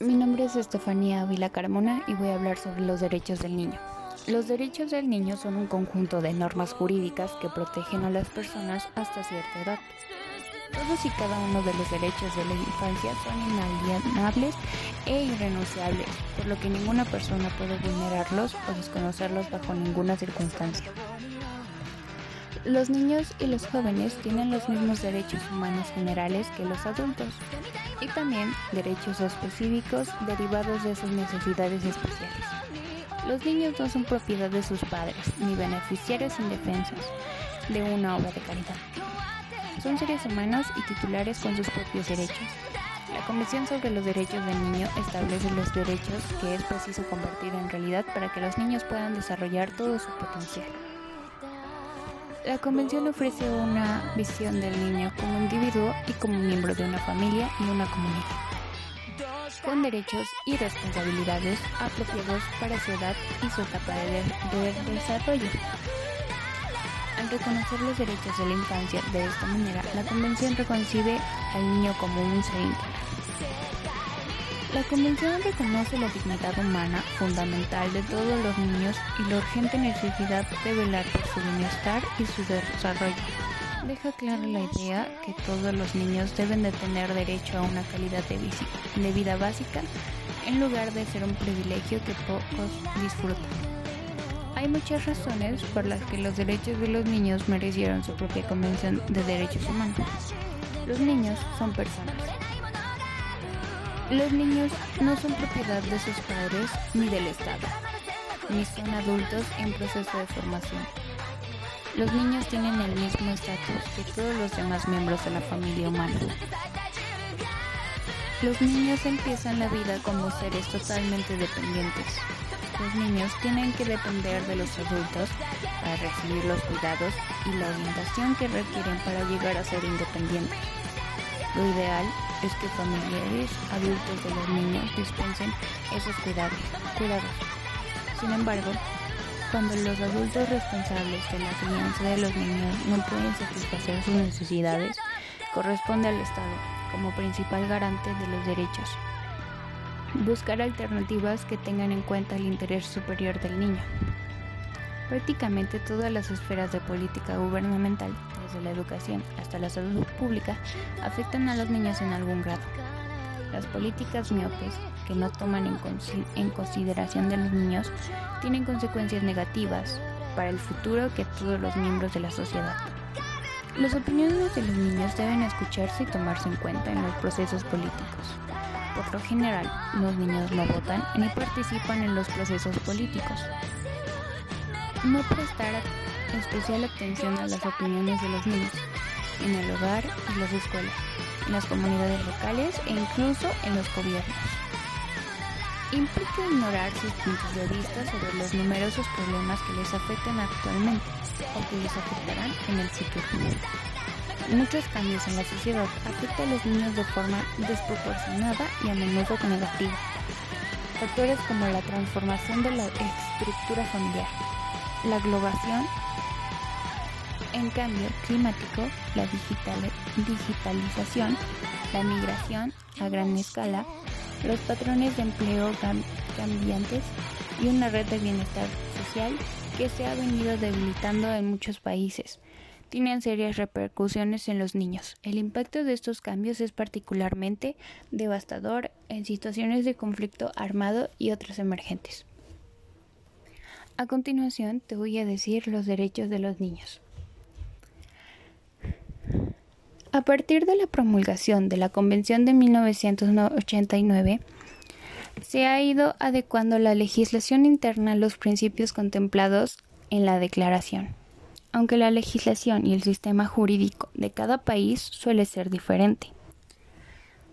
Mi nombre es Estefanía Ávila Carmona y voy a hablar sobre los derechos del niño. Los derechos del niño son un conjunto de normas jurídicas que protegen a las personas hasta cierta edad. Todos y cada uno de los derechos de la infancia son inalienables e irrenunciables, por lo que ninguna persona puede vulnerarlos o desconocerlos bajo ninguna circunstancia. Los niños y los jóvenes tienen los mismos derechos humanos generales que los adultos y también derechos específicos derivados de sus necesidades especiales. Los niños no son propiedad de sus padres ni beneficiarios indefensos de una obra de caridad. Son seres humanos y titulares con sus propios derechos. La Convención sobre los Derechos del Niño establece los derechos que es preciso convertir en realidad para que los niños puedan desarrollar todo su potencial. La Convención ofrece una visión del niño como individuo y como miembro de una familia y una comunidad, con derechos y responsabilidades apropiados para su edad y su etapa de, desarrollo. Al reconocer los derechos de la infancia de esta manera, la Convención reconcibe al niño como un ser. La Convención reconoce la dignidad humana fundamental de todos los niños y la urgente necesidad de velar por su bienestar y su desarrollo. Deja clara la idea que todos los niños deben de tener derecho a una calidad de, de vida básica en lugar de ser un privilegio que pocos disfrutan. Hay muchas razones por las que los derechos de los niños merecieron su propia Convención de Derechos Humanos. Los niños son personas los niños no son propiedad de sus padres ni del Estado, ni son adultos en proceso de formación. Los niños tienen el mismo estatus que todos los demás miembros de la familia humana. Los niños empiezan la vida como seres totalmente dependientes. Los niños tienen que depender de los adultos para recibir los cuidados y la orientación que requieren para llegar a ser independientes. Lo ideal es que familiares adultos de los niños dispensen esos cuidados. cuidados. Sin embargo, cuando los adultos responsables de la crianza de los niños no pueden satisfacer sus necesidades, corresponde al Estado, como principal garante de los derechos, buscar alternativas que tengan en cuenta el interés superior del niño. Prácticamente todas las esferas de política gubernamental, desde la educación hasta la salud pública, afectan a los niños en algún grado. Las políticas miopes, que no toman en, consideración de los niños, tienen consecuencias negativas para el futuro que todos los miembros de la sociedad. Las opiniones de los niños deben escucharse y tomarse en cuenta en los procesos políticos. Por lo general, los niños no votan ni participan en los procesos políticos. No prestar especial atención a las opiniones de los niños en el hogar y las escuelas, en las comunidades locales e incluso en los gobiernos. Implica ignorar sus puntos de vista sobre los numerosos problemas que les afectan actualmente o que les afectarán en el futuro. Muchos cambios en la sociedad afectan a los niños de forma desproporcionada y a menudo negativa. Factores como la transformación de la estructura familiar, la globalización, en cambio climático, la digitalización, la migración a gran escala, los patrones de empleo cambiantes y una red de bienestar social que se ha venido debilitando en muchos países tienen serias repercusiones en los niños. El impacto de estos cambios es particularmente devastador en situaciones de conflicto armado y otras emergentes. A continuación te voy a decir los derechos de los niños. A partir de la promulgación de la Convención de 1989, se ha ido adecuando la legislación interna a los principios contemplados en la Declaración, aunque la legislación y el sistema jurídico de cada país suele ser diferente.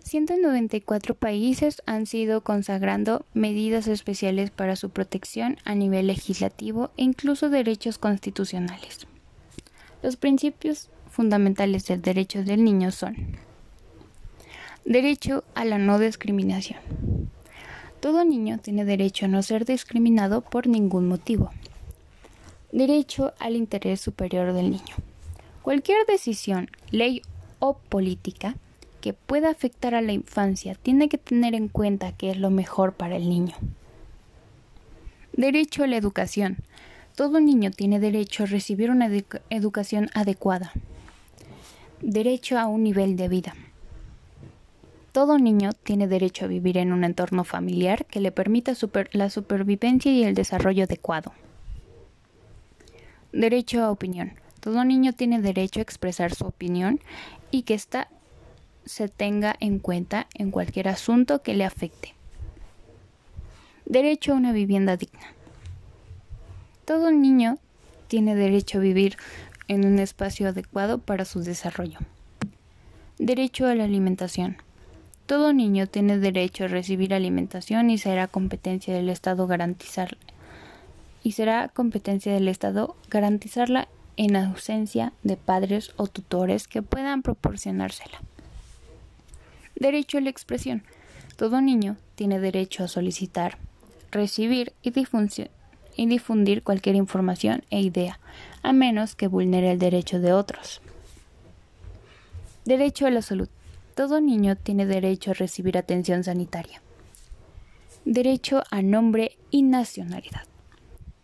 194 países han sido consagrando medidas especiales para su protección a nivel legislativo e incluso derechos constitucionales. Los principios fundamentales del derecho del niño son derecho a la no discriminación. Todo niño tiene derecho a no ser discriminado por ningún motivo. Derecho al interés superior del niño. Cualquier decisión, ley o política que pueda afectar a la infancia tiene que tener en cuenta que es lo mejor para el niño. Derecho a la educación. Todo niño tiene derecho a recibir una educación adecuada. Derecho a un nivel de vida. Todo niño tiene derecho a vivir en un entorno familiar que le permita la supervivencia y el desarrollo adecuado. Derecho a opinión. Todo niño tiene derecho a expresar su opinión y que ésta se tenga en cuenta en cualquier asunto que le afecte. Derecho a una vivienda digna. Todo niño tiene derecho a vivir en un espacio adecuado para su desarrollo. Derecho a la alimentación. Todo niño tiene derecho a recibir alimentación y será competencia del Estado garantizarla. Y será competencia del Estado garantizarla en ausencia de padres o tutores que puedan proporcionársela. Derecho a la expresión. Todo niño tiene derecho a solicitar, recibir y, y difundir cualquier información e idea, a menos que vulnere el derecho de otros. Derecho a la salud. Todo niño tiene derecho a recibir atención sanitaria. Derecho a nombre y nacionalidad.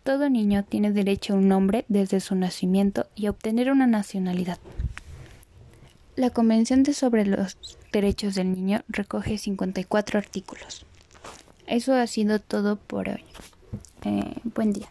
Todo niño tiene derecho a un nombre desde su nacimiento y a obtener una nacionalidad. La Convención de sobre los Derechos del Niño recoge 54 artículos. Eso ha sido todo por hoy. Eh, buen día.